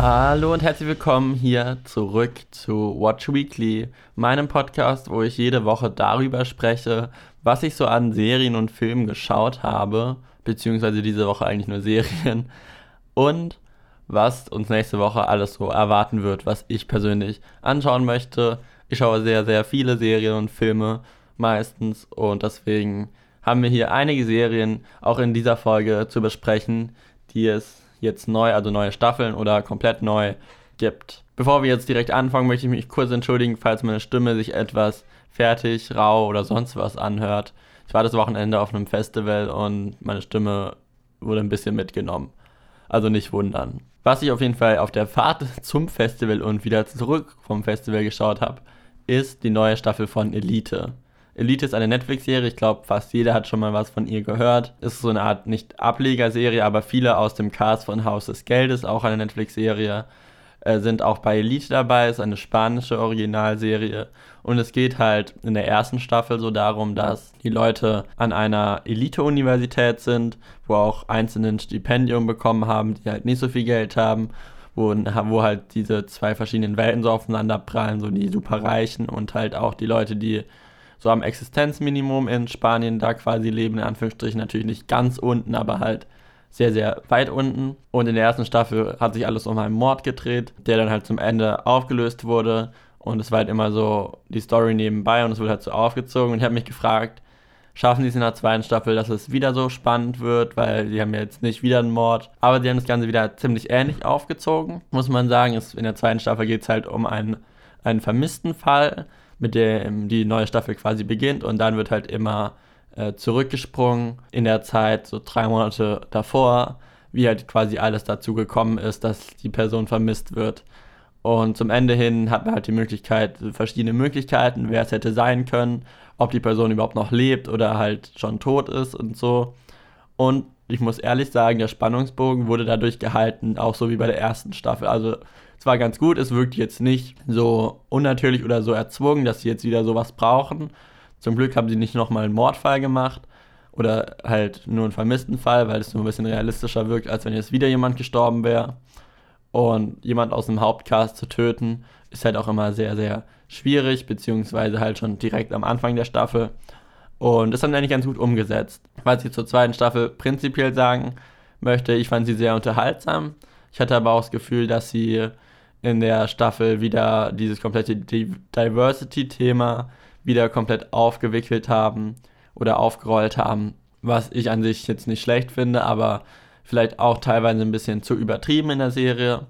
Hallo und herzlich willkommen hier zurück zu Watch Weekly, meinem Podcast, wo ich jede Woche darüber spreche, was ich so an Serien und Filmen geschaut habe, beziehungsweise diese Woche eigentlich nur Serien, und was uns nächste Woche alles so erwarten wird, was ich persönlich anschauen möchte. Ich schaue sehr, sehr viele Serien und Filme meistens und deswegen haben wir hier einige Serien auch in dieser Folge zu besprechen, die es jetzt neu, also neue Staffeln oder komplett neu gibt. Bevor wir jetzt direkt anfangen, möchte ich mich kurz entschuldigen, falls meine Stimme sich etwas fertig, rau oder sonst was anhört. Ich war das Wochenende auf einem Festival und meine Stimme wurde ein bisschen mitgenommen. Also nicht wundern. Was ich auf jeden Fall auf der Fahrt zum Festival und wieder zurück vom Festival geschaut habe, ist die neue Staffel von Elite. Elite ist eine Netflix-Serie, ich glaube, fast jeder hat schon mal was von ihr gehört. Ist so eine Art, nicht Ablegerserie, aber viele aus dem Cast von Haus des Geldes, auch eine Netflix-Serie, äh, sind auch bei Elite dabei, ist eine spanische Originalserie. Und es geht halt in der ersten Staffel so darum, dass die Leute an einer Elite-Universität sind, wo auch einzelne ein Stipendium bekommen haben, die halt nicht so viel Geld haben wo, wo halt diese zwei verschiedenen Welten so aufeinander prallen, so die Superreichen und halt auch die Leute, die so am Existenzminimum in Spanien da quasi leben, in Anführungsstrichen natürlich nicht ganz unten, aber halt sehr, sehr weit unten. Und in der ersten Staffel hat sich alles um einen Mord gedreht, der dann halt zum Ende aufgelöst wurde. Und es war halt immer so die Story nebenbei und es wurde halt so aufgezogen. Und ich habe mich gefragt, schaffen sie es in der zweiten Staffel, dass es wieder so spannend wird, weil sie haben ja jetzt nicht wieder einen Mord. Aber sie haben das Ganze wieder ziemlich ähnlich aufgezogen, muss man sagen. Es, in der zweiten Staffel geht es halt um einen, einen vermissten Fall mit dem die neue Staffel quasi beginnt und dann wird halt immer äh, zurückgesprungen in der Zeit, so drei Monate davor, wie halt quasi alles dazu gekommen ist, dass die Person vermisst wird. Und zum Ende hin hat man halt die Möglichkeit, verschiedene Möglichkeiten, wer es hätte sein können, ob die Person überhaupt noch lebt oder halt schon tot ist und so. Und ich muss ehrlich sagen, der Spannungsbogen wurde dadurch gehalten, auch so wie bei der ersten Staffel. Also es war ganz gut, es wirkt jetzt nicht so unnatürlich oder so erzwungen, dass sie jetzt wieder sowas brauchen. Zum Glück haben sie nicht nochmal einen Mordfall gemacht oder halt nur einen vermissten Fall, weil es nur ein bisschen realistischer wirkt, als wenn jetzt wieder jemand gestorben wäre. Und jemand aus dem Hauptcast zu töten, ist halt auch immer sehr, sehr schwierig, beziehungsweise halt schon direkt am Anfang der Staffel. Und das haben sie eigentlich ganz gut umgesetzt. Was ich zur zweiten Staffel prinzipiell sagen möchte, ich fand sie sehr unterhaltsam. Ich hatte aber auch das Gefühl, dass sie in der Staffel wieder dieses komplette Diversity-Thema wieder komplett aufgewickelt haben oder aufgerollt haben, was ich an sich jetzt nicht schlecht finde, aber vielleicht auch teilweise ein bisschen zu übertrieben in der Serie.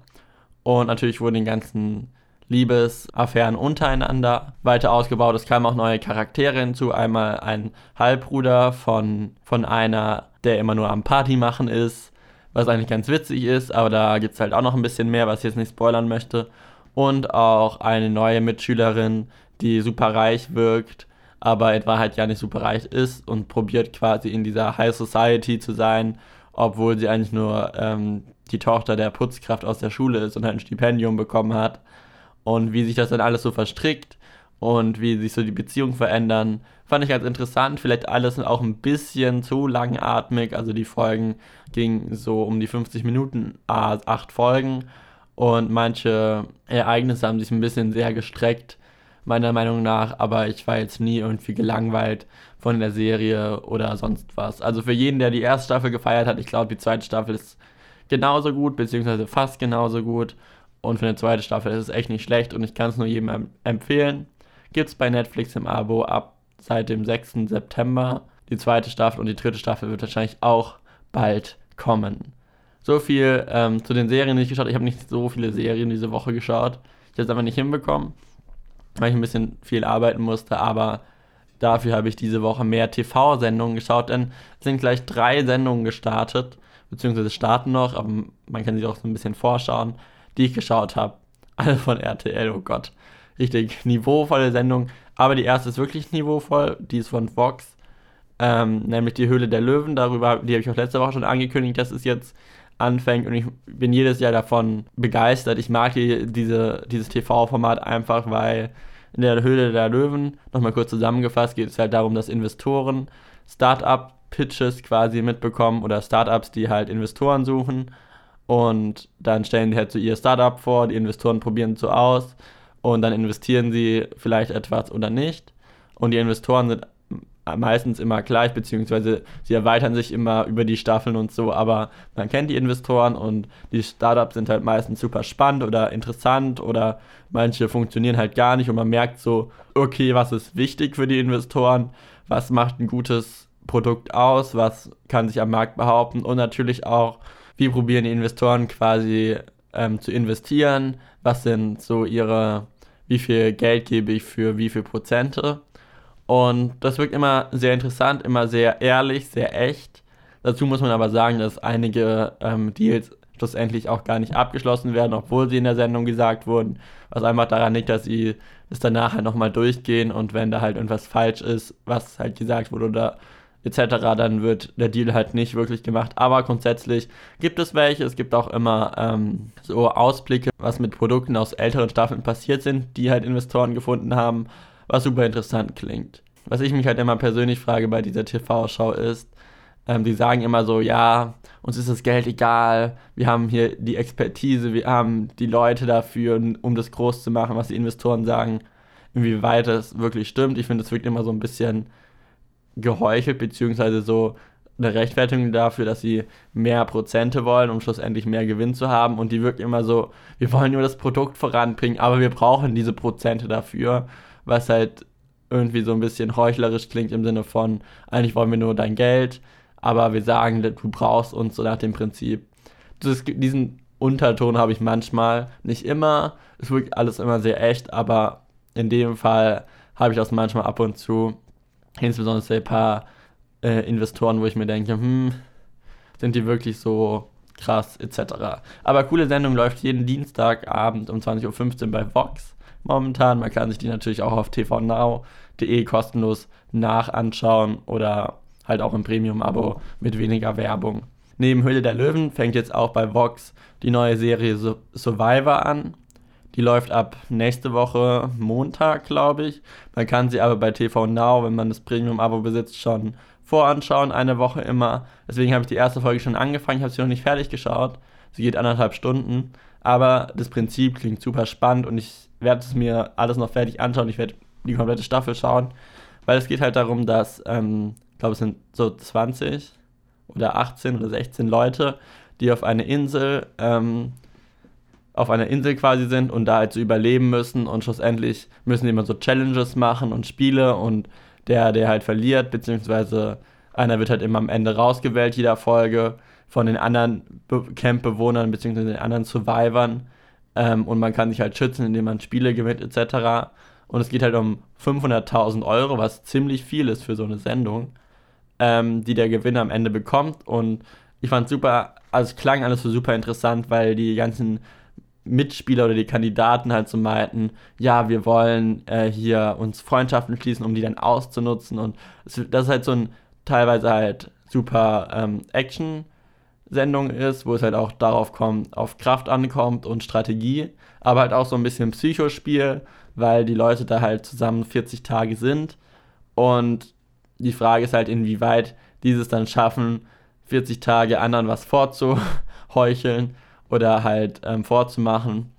Und natürlich wurden die ganzen Liebesaffären untereinander weiter ausgebaut. Es kamen auch neue Charaktere hinzu. Einmal ein Halbbruder von, von einer, der immer nur am Party machen ist was eigentlich ganz witzig ist, aber da gibt es halt auch noch ein bisschen mehr, was ich jetzt nicht spoilern möchte. Und auch eine neue Mitschülerin, die super reich wirkt, aber in Wahrheit ja nicht super reich ist und probiert quasi in dieser High Society zu sein, obwohl sie eigentlich nur ähm, die Tochter der Putzkraft aus der Schule ist und halt ein Stipendium bekommen hat. Und wie sich das dann alles so verstrickt und wie sich so die Beziehungen verändern, fand ich ganz interessant. Vielleicht alles auch ein bisschen zu langatmig. Also die Folgen gingen so um die 50 Minuten, acht Folgen. Und manche Ereignisse haben sich ein bisschen sehr gestreckt, meiner Meinung nach. Aber ich war jetzt nie irgendwie gelangweilt von der Serie oder sonst was. Also für jeden, der die erste Staffel gefeiert hat, ich glaube, die zweite Staffel ist genauso gut, beziehungsweise fast genauso gut. Und für eine zweite Staffel ist es echt nicht schlecht und ich kann es nur jedem empfehlen. Gibt es bei Netflix im Abo ab seit dem 6. September. Die zweite Staffel und die dritte Staffel wird wahrscheinlich auch bald kommen. So viel ähm, zu den Serien, die ich geschaut habe. Ich habe nicht so viele Serien diese Woche geschaut. Ich habe es einfach nicht hinbekommen, weil ich ein bisschen viel arbeiten musste. Aber dafür habe ich diese Woche mehr TV-Sendungen geschaut, denn es sind gleich drei Sendungen gestartet, beziehungsweise starten noch, aber man kann sich auch so ein bisschen vorschauen, die ich geschaut habe. Alle von RTL, oh Gott richtig niveauvolle Sendung. Aber die erste ist wirklich niveauvoll, die ist von Fox, ähm, nämlich die Höhle der Löwen. Darüber, die habe ich auch letzte Woche schon angekündigt, dass es jetzt anfängt und ich bin jedes Jahr davon begeistert. Ich mag die, diese, dieses TV-Format einfach, weil in der Höhle der Löwen, nochmal kurz zusammengefasst, geht es halt darum, dass Investoren Start-up-Pitches quasi mitbekommen oder Startups, die halt Investoren suchen und dann stellen die halt so ihr Startup vor, die Investoren probieren es so aus und dann investieren sie vielleicht etwas oder nicht. Und die Investoren sind meistens immer gleich, beziehungsweise sie erweitern sich immer über die Staffeln und so, aber man kennt die Investoren und die Startups sind halt meistens super spannend oder interessant oder manche funktionieren halt gar nicht und man merkt so, okay, was ist wichtig für die Investoren, was macht ein gutes Produkt aus, was kann sich am Markt behaupten? Und natürlich auch, wie probieren die Investoren quasi ähm, zu investieren, was sind so ihre, wie viel Geld gebe ich für wie viel Prozente und das wirkt immer sehr interessant, immer sehr ehrlich, sehr echt. Dazu muss man aber sagen, dass einige ähm, Deals schlussendlich auch gar nicht abgeschlossen werden, obwohl sie in der Sendung gesagt wurden. Was einfach daran liegt, dass sie es danach halt nochmal durchgehen und wenn da halt irgendwas falsch ist, was halt gesagt wurde oder etc., dann wird der Deal halt nicht wirklich gemacht. Aber grundsätzlich gibt es welche. Es gibt auch immer ähm, so Ausblicke, was mit Produkten aus älteren Staffeln passiert sind, die halt Investoren gefunden haben was super interessant klingt. Was ich mich halt immer persönlich frage bei dieser TV-Show ist, ähm, die sagen immer so, ja, uns ist das Geld egal, wir haben hier die Expertise, wir haben die Leute dafür, um das groß zu machen, was die Investoren sagen, inwieweit das wirklich stimmt. Ich finde, es wirkt immer so ein bisschen geheuchelt, beziehungsweise so eine Rechtfertigung dafür, dass sie mehr Prozente wollen, um schlussendlich mehr Gewinn zu haben. Und die wirkt immer so, wir wollen nur das Produkt voranbringen, aber wir brauchen diese Prozente dafür was halt irgendwie so ein bisschen heuchlerisch klingt im Sinne von, eigentlich wollen wir nur dein Geld, aber wir sagen, du brauchst uns so nach dem Prinzip. Das, diesen Unterton habe ich manchmal, nicht immer, es wirkt alles immer sehr echt, aber in dem Fall habe ich das manchmal ab und zu, insbesondere ein paar äh, Investoren, wo ich mir denke, hm, sind die wirklich so krass, etc. Aber coole Sendung läuft jeden Dienstagabend um 20.15 Uhr bei Vox momentan. Man kann sich die natürlich auch auf tvnow.de kostenlos nachanschauen oder halt auch im Premium-Abo mit weniger Werbung. Neben Höhle der Löwen fängt jetzt auch bei Vox die neue Serie Survivor an. Die läuft ab nächste Woche Montag, glaube ich. Man kann sie aber bei TV Now, wenn man das Premium-Abo besitzt, schon voranschauen, eine Woche immer. Deswegen habe ich die erste Folge schon angefangen, ich habe sie noch nicht fertig geschaut. Sie geht anderthalb Stunden. Aber das Prinzip klingt super spannend und ich werde es mir alles noch fertig anschauen. Ich werde die komplette Staffel schauen, weil es geht halt darum, dass, ähm, ich glaube, es sind so 20 oder 18 oder 16 Leute, die auf eine Insel, ähm, auf einer Insel quasi sind und da halt so überleben müssen und schlussendlich müssen die immer so Challenges machen und Spiele und der, der halt verliert, beziehungsweise einer wird halt immer am Ende rausgewählt, jeder Folge von den anderen Campbewohnern beziehungsweise den anderen Survivern ähm, und man kann sich halt schützen, indem man Spiele gewinnt etc. Und es geht halt um 500.000 Euro, was ziemlich viel ist für so eine Sendung, ähm, die der Gewinner am Ende bekommt. Und ich fand super, also es klang alles so super interessant, weil die ganzen Mitspieler oder die Kandidaten halt so meinten, ja, wir wollen äh, hier uns Freundschaften schließen, um die dann auszunutzen. Und das ist halt so ein teilweise halt super ähm, Action- Sendung ist, wo es halt auch darauf kommt, auf Kraft ankommt und Strategie, aber halt auch so ein bisschen Psychospiel, weil die Leute da halt zusammen 40 Tage sind und die Frage ist halt, inwieweit dieses dann schaffen, 40 Tage anderen was vorzuheucheln oder halt ähm, vorzumachen,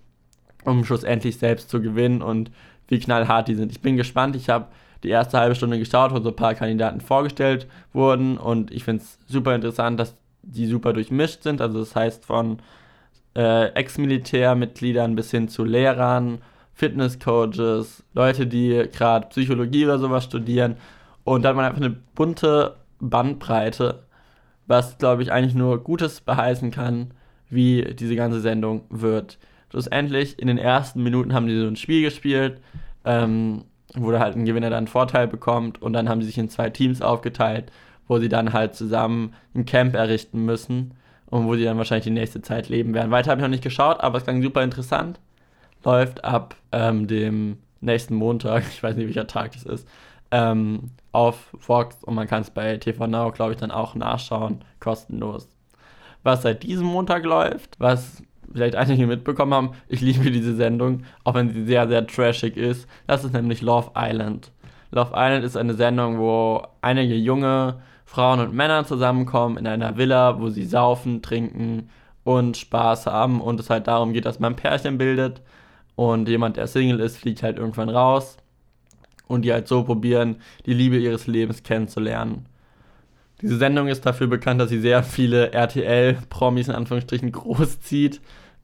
um schlussendlich selbst zu gewinnen und wie knallhart die sind. Ich bin gespannt, ich habe die erste halbe Stunde geschaut, wo so ein paar Kandidaten vorgestellt wurden und ich finde es super interessant, dass die super durchmischt sind. Also das heißt von äh, Ex-Militärmitgliedern bis hin zu Lehrern, Fitnesscoaches, Leute, die gerade Psychologie oder sowas studieren. Und dann hat man einfach eine bunte Bandbreite, was, glaube ich, eigentlich nur Gutes beheißen kann, wie diese ganze Sendung wird. Schlussendlich, in den ersten Minuten haben die so ein Spiel gespielt, ähm, wo halt ein Gewinner dann einen Vorteil bekommt und dann haben sie sich in zwei Teams aufgeteilt wo sie dann halt zusammen ein Camp errichten müssen und wo sie dann wahrscheinlich die nächste Zeit leben werden. Weiter habe ich noch nicht geschaut, aber es klang super interessant. Läuft ab ähm, dem nächsten Montag, ich weiß nicht, welcher Tag das ist, ähm, auf Fox und man kann es bei TV Now, glaube ich, dann auch nachschauen, kostenlos. Was seit diesem Montag läuft, was vielleicht einige mitbekommen haben, ich liebe diese Sendung, auch wenn sie sehr, sehr trashig ist. Das ist nämlich Love Island. Love Island ist eine Sendung, wo einige junge Frauen und Männer zusammenkommen in einer Villa, wo sie saufen, trinken und Spaß haben und es halt darum geht, dass man ein Pärchen bildet und jemand, der Single ist, fliegt halt irgendwann raus und die halt so probieren, die Liebe ihres Lebens kennenzulernen. Diese Sendung ist dafür bekannt, dass sie sehr viele RTL-Promis in Anführungsstrichen großzieht.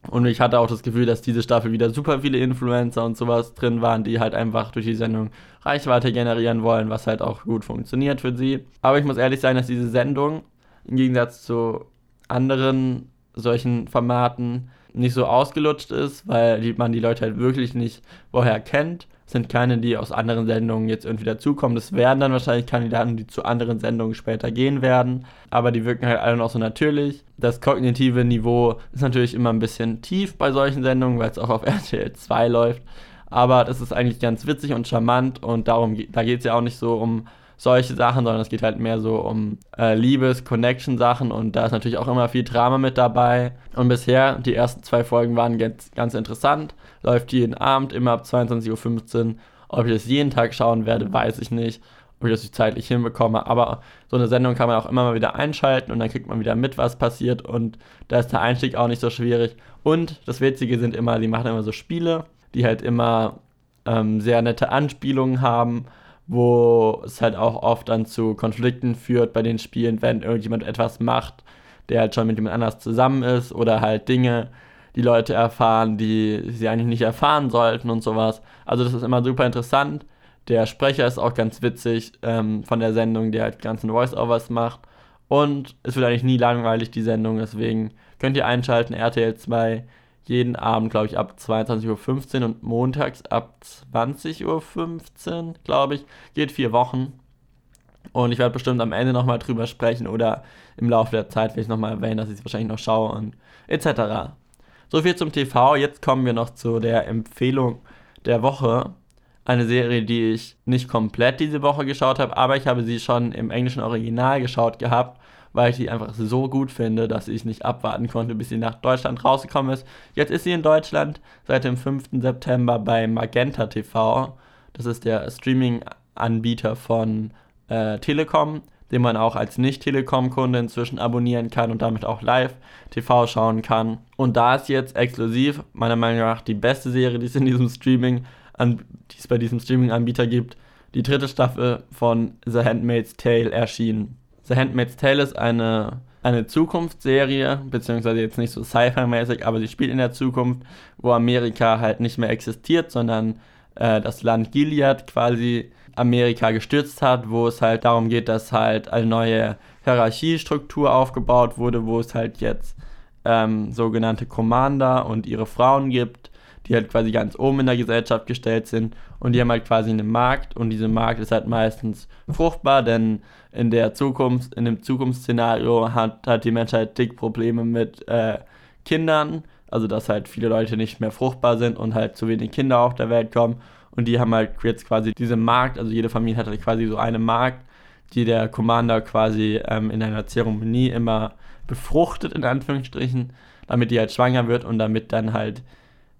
Und ich hatte auch das Gefühl, dass diese Staffel wieder super viele Influencer und sowas drin waren, die halt einfach durch die Sendung Reichweite generieren wollen, was halt auch gut funktioniert für sie. Aber ich muss ehrlich sein, dass diese Sendung im Gegensatz zu anderen solchen Formaten nicht so ausgelutscht ist, weil man die Leute halt wirklich nicht vorher kennt. Sind keine, die aus anderen Sendungen jetzt irgendwie dazukommen. Das werden dann wahrscheinlich Kandidaten, die zu anderen Sendungen später gehen werden. Aber die wirken halt alle noch so natürlich. Das kognitive Niveau ist natürlich immer ein bisschen tief bei solchen Sendungen, weil es auch auf RTL 2 läuft. Aber das ist eigentlich ganz witzig und charmant und darum, da geht es ja auch nicht so um solche Sachen, sondern es geht halt mehr so um äh, Liebes-, Connection-Sachen und da ist natürlich auch immer viel Drama mit dabei. Und bisher, die ersten zwei Folgen waren ganz, ganz interessant. Läuft jeden Abend, immer ab 22.15 Uhr. Ob ich das jeden Tag schauen werde, weiß ich nicht. Ob ich das zeitlich hinbekomme. Aber so eine Sendung kann man auch immer mal wieder einschalten und dann kriegt man wieder mit, was passiert. Und da ist der Einstieg auch nicht so schwierig. Und das Witzige sind immer, die machen immer so Spiele, die halt immer ähm, sehr nette Anspielungen haben wo es halt auch oft dann zu Konflikten führt bei den Spielen, wenn irgendjemand etwas macht, der halt schon mit jemand anders zusammen ist oder halt Dinge, die Leute erfahren, die sie eigentlich nicht erfahren sollten und sowas. Also das ist immer super interessant. Der Sprecher ist auch ganz witzig ähm, von der Sendung, der halt ganzen Voice-Overs macht. Und es wird eigentlich nie langweilig, die Sendung, deswegen könnt ihr einschalten, RTL 2 jeden Abend, glaube ich, ab 22.15 Uhr und montags ab 20.15 Uhr, glaube ich. Geht vier Wochen. Und ich werde bestimmt am Ende nochmal drüber sprechen oder im Laufe der Zeit will ich nochmal erwähnen, dass ich es wahrscheinlich noch schaue und etc. So viel zum TV. Jetzt kommen wir noch zu der Empfehlung der Woche. Eine Serie, die ich nicht komplett diese Woche geschaut habe, aber ich habe sie schon im englischen Original geschaut gehabt weil ich die einfach so gut finde, dass ich nicht abwarten konnte, bis sie nach Deutschland rausgekommen ist. Jetzt ist sie in Deutschland seit dem 5. September bei Magenta TV. Das ist der Streaming-Anbieter von äh, Telekom, den man auch als Nicht-Telekom-Kunde inzwischen abonnieren kann und damit auch live TV schauen kann. Und da ist jetzt exklusiv, meiner Meinung nach, die beste Serie, die es in diesem Streaming, die es bei diesem Streaming-Anbieter gibt, die dritte Staffel von The Handmaid's Tale erschienen. The Handmaid's Tale ist eine, eine Zukunftsserie, beziehungsweise jetzt nicht so Sci-Fi-mäßig, aber sie spielt in der Zukunft, wo Amerika halt nicht mehr existiert, sondern äh, das Land Gilead quasi Amerika gestürzt hat, wo es halt darum geht, dass halt eine neue Hierarchiestruktur aufgebaut wurde, wo es halt jetzt ähm, sogenannte Commander und ihre Frauen gibt, die halt quasi ganz oben in der Gesellschaft gestellt sind und die haben halt quasi einen Markt und dieser Markt ist halt meistens fruchtbar, denn in der Zukunft, in dem Zukunftsszenario hat, hat die Menschheit dick Probleme mit äh, Kindern, also dass halt viele Leute nicht mehr fruchtbar sind und halt zu wenig Kinder auf der Welt kommen und die haben halt jetzt quasi diesen Markt, also jede Familie hat halt quasi so einen Markt, die der Commander quasi ähm, in einer Zeremonie immer befruchtet, in Anführungsstrichen, damit die halt schwanger wird und damit dann halt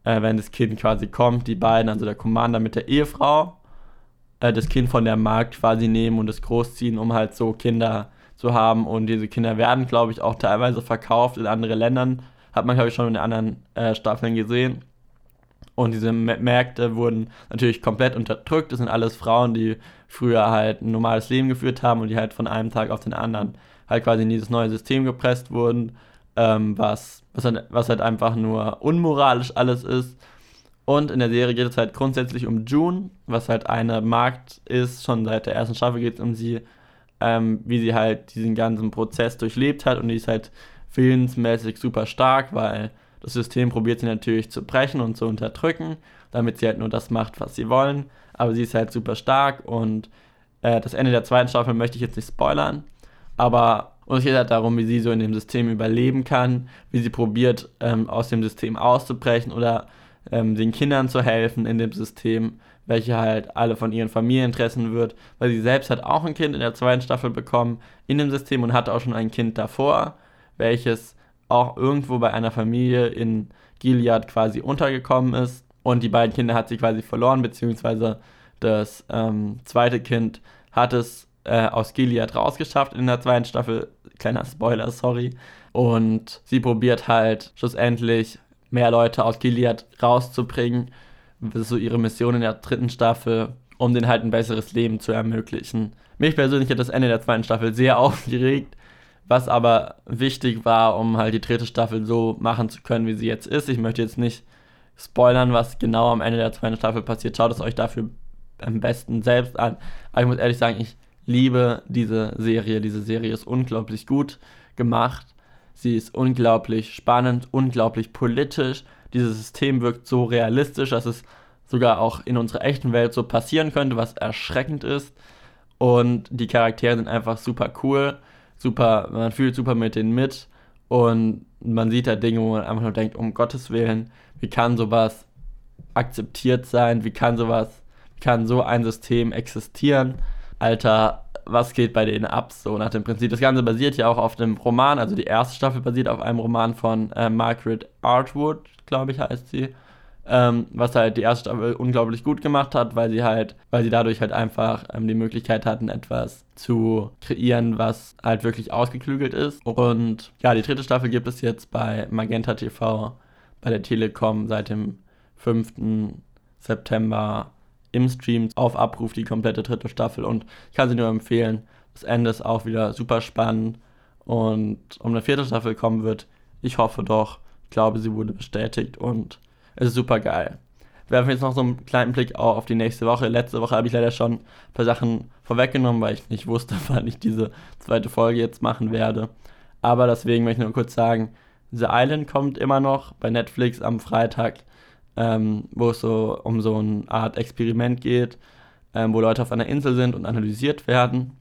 äh, wenn das Kind quasi kommt, die beiden, also der Commander mit der Ehefrau, äh, das Kind von der Markt quasi nehmen und es großziehen, um halt so Kinder zu haben. Und diese Kinder werden, glaube ich, auch teilweise verkauft in andere Ländern. Hat man, glaube ich, schon in den anderen äh, Staffeln gesehen. Und diese Märkte wurden natürlich komplett unterdrückt. Das sind alles Frauen, die früher halt ein normales Leben geführt haben und die halt von einem Tag auf den anderen halt quasi in dieses neue System gepresst wurden ähm, was, was, halt, was halt einfach nur unmoralisch alles ist. Und in der Serie geht es halt grundsätzlich um June, was halt eine Markt ist. Schon seit der ersten Staffel geht es um sie, ähm, wie sie halt diesen ganzen Prozess durchlebt hat. Und die ist halt willensmäßig super stark, weil das System probiert sie natürlich zu brechen und zu unterdrücken, damit sie halt nur das macht, was sie wollen. Aber sie ist halt super stark und äh, das Ende der zweiten Staffel möchte ich jetzt nicht spoilern. Aber und es geht halt darum, wie sie so in dem System überleben kann, wie sie probiert, ähm, aus dem System auszubrechen oder ähm, den Kindern zu helfen in dem System, welche halt alle von ihren Familieninteressen wird, weil sie selbst hat auch ein Kind in der zweiten Staffel bekommen in dem System und hatte auch schon ein Kind davor, welches auch irgendwo bei einer Familie in Gilead quasi untergekommen ist. Und die beiden Kinder hat sie quasi verloren, beziehungsweise das ähm, zweite Kind hat es äh, aus Gilead rausgeschafft in der zweiten Staffel. Kleiner Spoiler, sorry. Und sie probiert halt schlussendlich mehr Leute aus Gilead rauszubringen. Das ist so ihre Mission in der dritten Staffel, um denen halt ein besseres Leben zu ermöglichen. Mich persönlich hat das Ende der zweiten Staffel sehr aufgeregt, was aber wichtig war, um halt die dritte Staffel so machen zu können, wie sie jetzt ist. Ich möchte jetzt nicht spoilern, was genau am Ende der zweiten Staffel passiert. Schaut es euch dafür am besten selbst an. Aber ich muss ehrlich sagen, ich liebe diese Serie. Diese Serie ist unglaublich gut gemacht. Sie ist unglaublich spannend, unglaublich politisch. Dieses System wirkt so realistisch, dass es sogar auch in unserer echten Welt so passieren könnte, was erschreckend ist. Und die Charaktere sind einfach super cool, super, man fühlt super mit denen mit und man sieht da Dinge, wo man einfach nur denkt, um Gottes Willen, wie kann sowas akzeptiert sein, wie kann sowas, wie kann so ein System existieren? Alter, was geht bei denen ab, so nach dem Prinzip. Das Ganze basiert ja auch auf dem Roman, also die erste Staffel basiert auf einem Roman von äh, Margaret Artwood, glaube ich, heißt sie ähm, was halt die erste Staffel unglaublich gut gemacht hat, weil sie halt, weil sie dadurch halt einfach ähm, die Möglichkeit hatten, etwas zu kreieren, was halt wirklich ausgeklügelt ist. Und ja, die dritte Staffel gibt es jetzt bei Magenta TV, bei der Telekom seit dem 5. September im Stream auf Abruf die komplette dritte Staffel und ich kann sie nur empfehlen. Das Ende ist auch wieder super spannend und um eine vierte Staffel kommen wird, ich hoffe doch, ich glaube, sie wurde bestätigt und es ist super geil. Werfen wir jetzt noch so einen kleinen Blick auf die nächste Woche. Letzte Woche habe ich leider schon ein paar Sachen vorweggenommen, weil ich nicht wusste, wann ich diese zweite Folge jetzt machen werde. Aber deswegen möchte ich nur kurz sagen, The Island kommt immer noch bei Netflix am Freitag, ähm, wo es so um so eine Art Experiment geht, ähm, wo Leute auf einer Insel sind und analysiert werden.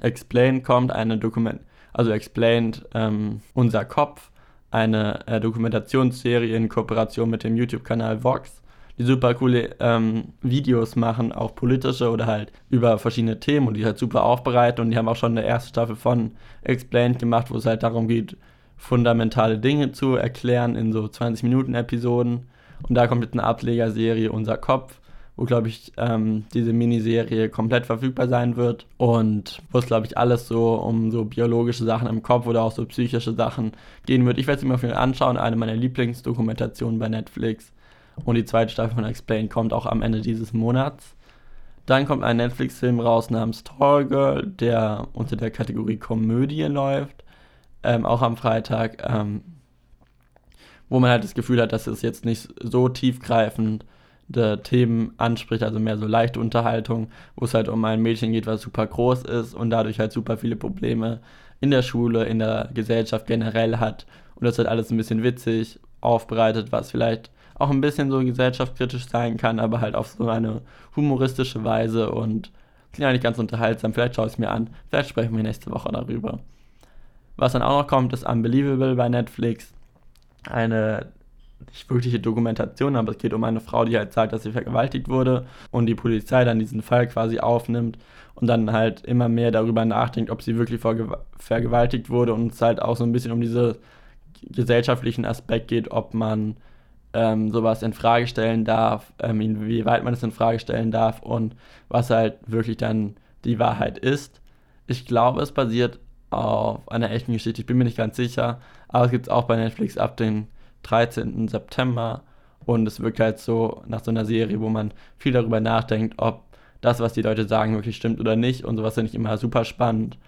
Explained kommt eine Dokument, also Explained ähm, unser Kopf eine äh, Dokumentationsserie in Kooperation mit dem YouTube-Kanal Vox, die super coole ähm, Videos machen, auch politische oder halt über verschiedene Themen und die halt super aufbereiten und die haben auch schon eine erste Staffel von Explained gemacht, wo es halt darum geht, fundamentale Dinge zu erklären in so 20 Minuten Episoden und da kommt jetzt eine Ablegerserie Unser Kopf wo, glaube ich, ähm, diese Miniserie komplett verfügbar sein wird. Und wo es, glaube ich, alles so um so biologische Sachen im Kopf oder auch so psychische Sachen gehen wird. Ich werde es mir auf jeden Fall anschauen. Eine meiner Lieblingsdokumentationen bei Netflix. Und die zweite Staffel von Explain kommt auch am Ende dieses Monats. Dann kommt ein Netflix-Film raus namens Tall Girl, der unter der Kategorie Komödie läuft. Ähm, auch am Freitag. Ähm, wo man halt das Gefühl hat, dass es jetzt nicht so tiefgreifend Themen anspricht, also mehr so leichte Unterhaltung, wo es halt um ein Mädchen geht, was super groß ist und dadurch halt super viele Probleme in der Schule, in der Gesellschaft generell hat. Und das halt alles ein bisschen witzig aufbereitet, was vielleicht auch ein bisschen so gesellschaftskritisch sein kann, aber halt auf so eine humoristische Weise und klingt eigentlich ganz unterhaltsam. Vielleicht schaue ich es mir an, vielleicht sprechen wir nächste Woche darüber. Was dann auch noch kommt, ist Unbelievable bei Netflix. Eine nicht wirkliche Dokumentation, aber es geht um eine Frau, die halt sagt, dass sie vergewaltigt wurde und die Polizei dann diesen Fall quasi aufnimmt und dann halt immer mehr darüber nachdenkt, ob sie wirklich vergewaltigt wurde und es halt auch so ein bisschen um diesen gesellschaftlichen Aspekt geht, ob man ähm, sowas in Frage stellen darf, ähm, inwieweit man es in Frage stellen darf und was halt wirklich dann die Wahrheit ist. Ich glaube, es basiert auf einer echten Geschichte, ich bin mir nicht ganz sicher, aber es gibt es auch bei Netflix ab den 13. September und es wirkt halt so nach so einer Serie, wo man viel darüber nachdenkt, ob das, was die Leute sagen, wirklich stimmt oder nicht und sowas finde ich immer super spannend,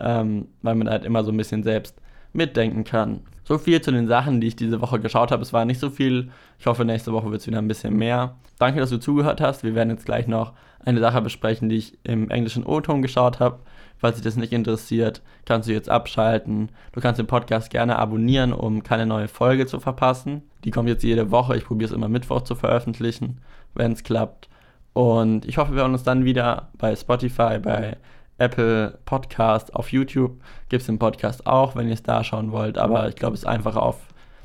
ähm, weil man halt immer so ein bisschen selbst mitdenken kann. So viel zu den Sachen, die ich diese Woche geschaut habe. Es war nicht so viel. Ich hoffe, nächste Woche wird es wieder ein bisschen mehr. Danke, dass du zugehört hast. Wir werden jetzt gleich noch eine Sache besprechen, die ich im englischen O-Ton geschaut habe. Falls dich das nicht interessiert, kannst du jetzt abschalten. Du kannst den Podcast gerne abonnieren, um keine neue Folge zu verpassen. Die kommt jetzt jede Woche. Ich probiere es immer Mittwoch zu veröffentlichen, wenn es klappt. Und ich hoffe, wir hören uns dann wieder bei Spotify, bei Apple Podcast, auf YouTube gibt es den Podcast auch, wenn ihr es da schauen wollt. Aber ich glaube, es ist einfacher auf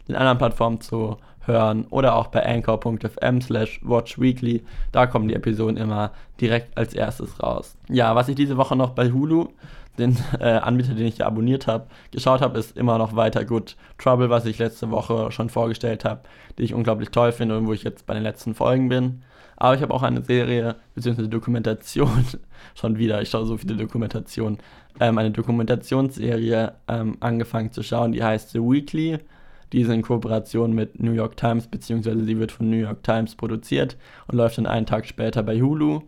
den anderen Plattformen zu hören oder auch bei anchor.fm slash watchweekly. Da kommen die Episoden immer direkt als erstes raus. Ja, was ich diese Woche noch bei Hulu, den äh, Anbieter, den ich ja abonniert habe, geschaut habe, ist immer noch weiter Good Trouble, was ich letzte Woche schon vorgestellt habe, die ich unglaublich toll finde und wo ich jetzt bei den letzten Folgen bin. Aber ich habe auch eine Serie, beziehungsweise Dokumentation, schon wieder, ich schaue so viele Dokumentationen, ähm, eine Dokumentationsserie ähm, angefangen zu schauen, die heißt The Weekly. Die ist in Kooperation mit New York Times, beziehungsweise sie wird von New York Times produziert und läuft dann einen Tag später bei Hulu,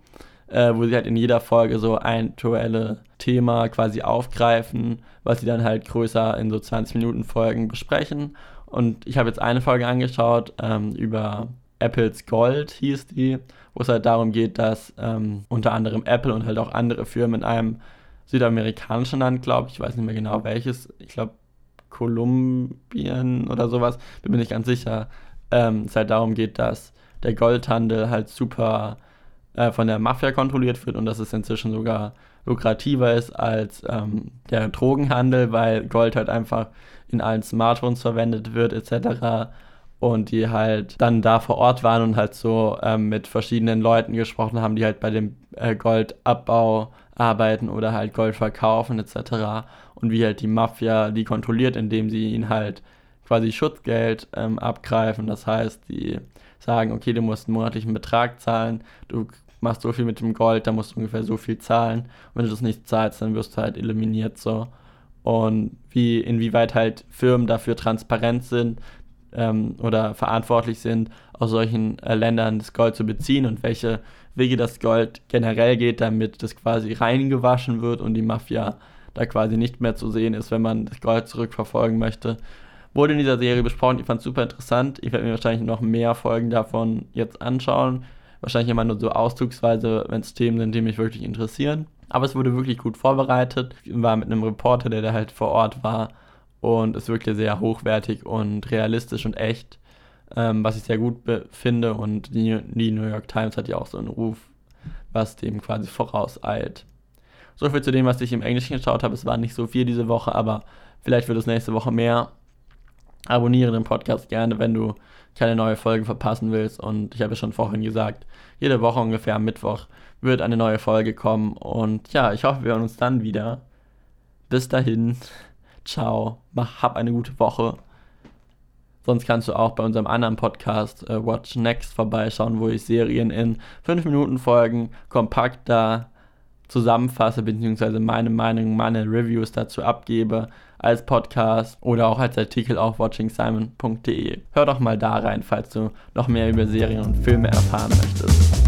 äh, wo sie halt in jeder Folge so ein aktuelles Thema quasi aufgreifen, was sie dann halt größer in so 20 Minuten Folgen besprechen. Und ich habe jetzt eine Folge angeschaut ähm, über Apples Gold hieß die, wo es halt darum geht, dass ähm, unter anderem Apple und halt auch andere Firmen in einem südamerikanischen Land, glaube ich, ich weiß nicht mehr genau welches, ich glaube Kolumbien oder sowas, bin mir nicht ganz sicher, ähm, es halt darum geht, dass der Goldhandel halt super äh, von der Mafia kontrolliert wird und dass es inzwischen sogar lukrativer ist als ähm, der Drogenhandel, weil Gold halt einfach in allen Smartphones verwendet wird etc. Und die halt dann da vor Ort waren und halt so ähm, mit verschiedenen Leuten gesprochen haben, die halt bei dem äh, Goldabbau arbeiten oder halt Gold verkaufen etc. Und wie halt die Mafia die kontrolliert, indem sie ihn halt quasi Schutzgeld ähm, abgreifen. Das heißt, die sagen, okay, du musst einen monatlichen Betrag zahlen, du machst so viel mit dem Gold, da musst du ungefähr so viel zahlen. Und wenn du das nicht zahlst, dann wirst du halt eliminiert so. Und wie, inwieweit halt Firmen dafür transparent sind ähm, oder verantwortlich sind, aus solchen äh, Ländern das Gold zu beziehen und welche Wege das Gold generell geht, damit das quasi reingewaschen wird und die Mafia da quasi nicht mehr zu sehen ist, wenn man das Gold zurückverfolgen möchte. Wurde in dieser Serie besprochen, ich fand es super interessant. Ich werde mir wahrscheinlich noch mehr Folgen davon jetzt anschauen wahrscheinlich immer nur so auszugsweise, wenn es Themen sind, die mich wirklich interessieren. Aber es wurde wirklich gut vorbereitet. Ich war mit einem Reporter, der da halt vor Ort war. Und es wirkte sehr hochwertig und realistisch und echt, ähm, was ich sehr gut finde. Und die, die New York Times hat ja auch so einen Ruf, was dem quasi vorauseilt. So viel zu dem, was ich im Englischen geschaut habe. Es war nicht so viel diese Woche, aber vielleicht wird es nächste Woche mehr. Abonniere den Podcast gerne, wenn du keine neue Folge verpassen willst. Und ich habe ja schon vorhin gesagt, jede Woche ungefähr am Mittwoch wird eine neue Folge kommen. Und ja, ich hoffe, wir hören uns dann wieder. Bis dahin, ciao, mach, hab eine gute Woche. Sonst kannst du auch bei unserem anderen Podcast äh, Watch Next vorbeischauen, wo ich Serien in 5 Minuten Folgen kompakter zusammenfasse, beziehungsweise meine Meinung, meine Reviews dazu abgebe als Podcast oder auch als Artikel auf watchingsimon.de. Hör doch mal da rein, falls du noch mehr über Serien und Filme erfahren möchtest.